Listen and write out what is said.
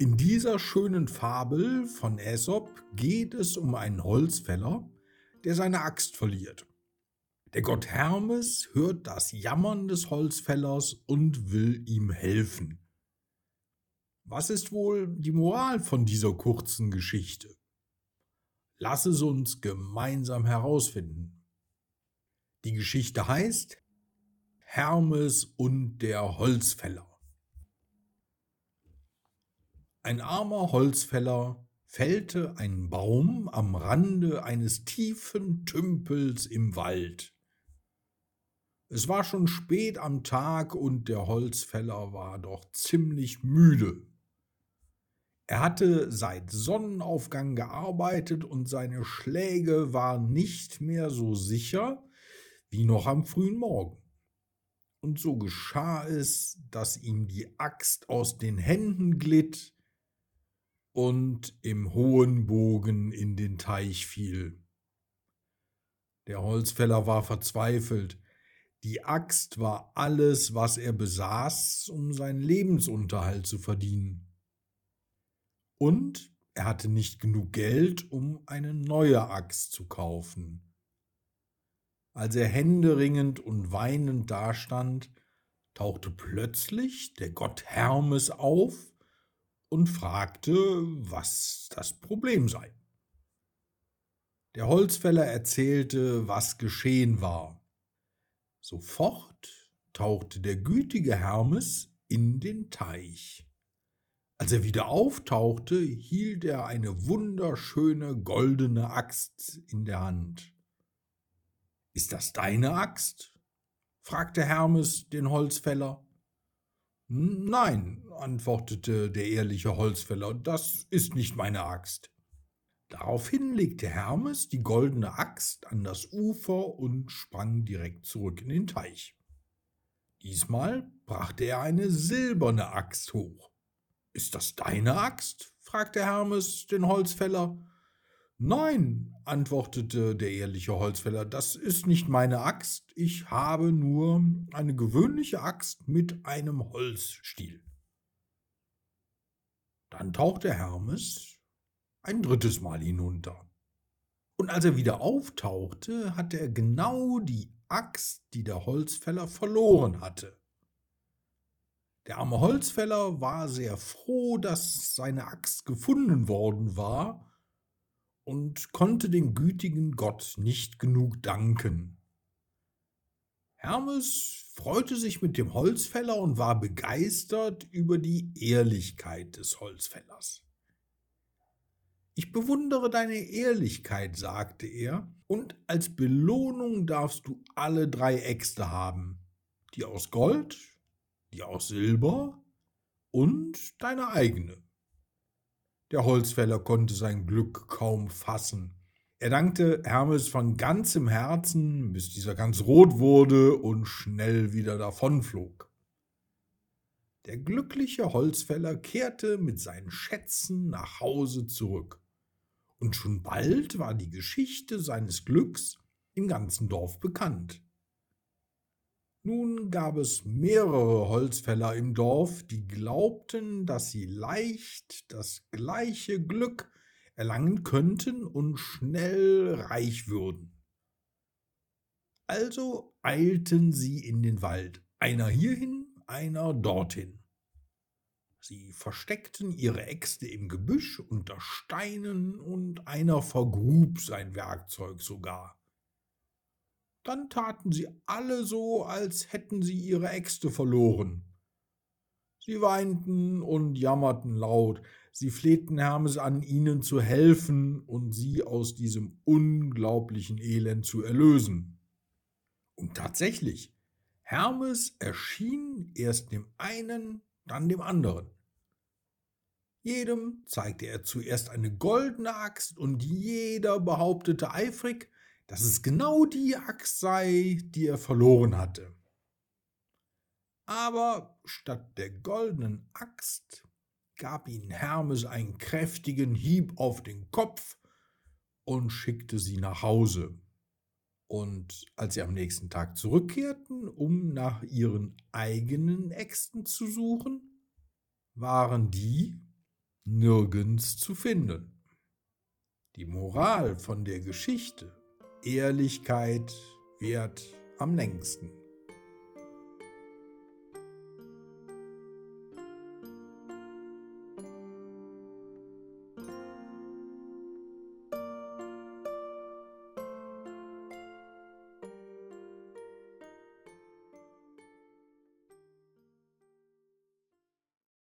In dieser schönen Fabel von Aesop geht es um einen Holzfäller, der seine Axt verliert. Der Gott Hermes hört das Jammern des Holzfällers und will ihm helfen. Was ist wohl die Moral von dieser kurzen Geschichte? Lass es uns gemeinsam herausfinden. Die Geschichte heißt Hermes und der Holzfäller. Ein armer Holzfäller fällte einen Baum am Rande eines tiefen Tümpels im Wald. Es war schon spät am Tag und der Holzfäller war doch ziemlich müde. Er hatte seit Sonnenaufgang gearbeitet und seine Schläge waren nicht mehr so sicher wie noch am frühen Morgen. Und so geschah es, dass ihm die Axt aus den Händen glitt und im hohen Bogen in den Teich fiel. Der Holzfäller war verzweifelt. Die Axt war alles, was er besaß, um seinen Lebensunterhalt zu verdienen. Und er hatte nicht genug Geld, um eine neue Axt zu kaufen. Als er händeringend und weinend dastand, tauchte plötzlich der Gott Hermes auf und fragte, was das Problem sei. Der Holzfäller erzählte, was geschehen war. Sofort tauchte der gütige Hermes in den Teich. Als er wieder auftauchte, hielt er eine wunderschöne goldene Axt in der Hand. Ist das deine Axt? fragte Hermes den Holzfäller. Nein, antwortete der ehrliche Holzfäller, das ist nicht meine Axt. Daraufhin legte Hermes die goldene Axt an das Ufer und sprang direkt zurück in den Teich. Diesmal brachte er eine silberne Axt hoch. Ist das deine Axt? fragte Hermes den Holzfäller. Nein, antwortete der ehrliche Holzfäller, das ist nicht meine Axt, ich habe nur eine gewöhnliche Axt mit einem Holzstiel. Dann tauchte Hermes ein drittes Mal hinunter. Und als er wieder auftauchte, hatte er genau die Axt, die der Holzfäller verloren hatte. Der arme Holzfäller war sehr froh, dass seine Axt gefunden worden war, und konnte dem gütigen Gott nicht genug danken. Hermes freute sich mit dem Holzfäller und war begeistert über die Ehrlichkeit des Holzfällers. Ich bewundere deine Ehrlichkeit, sagte er, und als Belohnung darfst du alle drei Äxte haben, die aus Gold, die aus Silber und deine eigene. Der Holzfäller konnte sein Glück kaum fassen. Er dankte Hermes von ganzem Herzen, bis dieser ganz rot wurde und schnell wieder davonflog. Der glückliche Holzfäller kehrte mit seinen Schätzen nach Hause zurück. Und schon bald war die Geschichte seines Glücks im ganzen Dorf bekannt. Nun gab es mehrere Holzfäller im Dorf, die glaubten, dass sie leicht das gleiche Glück erlangen könnten und schnell reich würden. Also eilten sie in den Wald, einer hierhin, einer dorthin. Sie versteckten ihre Äxte im Gebüsch unter Steinen und einer vergrub sein Werkzeug sogar. Dann taten sie alle so, als hätten sie ihre Äxte verloren. Sie weinten und jammerten laut, sie flehten Hermes an, ihnen zu helfen und sie aus diesem unglaublichen Elend zu erlösen. Und tatsächlich, Hermes erschien erst dem einen, dann dem anderen. Jedem zeigte er zuerst eine goldene Axt und jeder behauptete eifrig, dass es genau die Axt sei, die er verloren hatte. Aber statt der goldenen Axt gab ihnen Hermes einen kräftigen Hieb auf den Kopf und schickte sie nach Hause. Und als sie am nächsten Tag zurückkehrten, um nach ihren eigenen Äxten zu suchen, waren die nirgends zu finden. Die Moral von der Geschichte, Ehrlichkeit währt am längsten.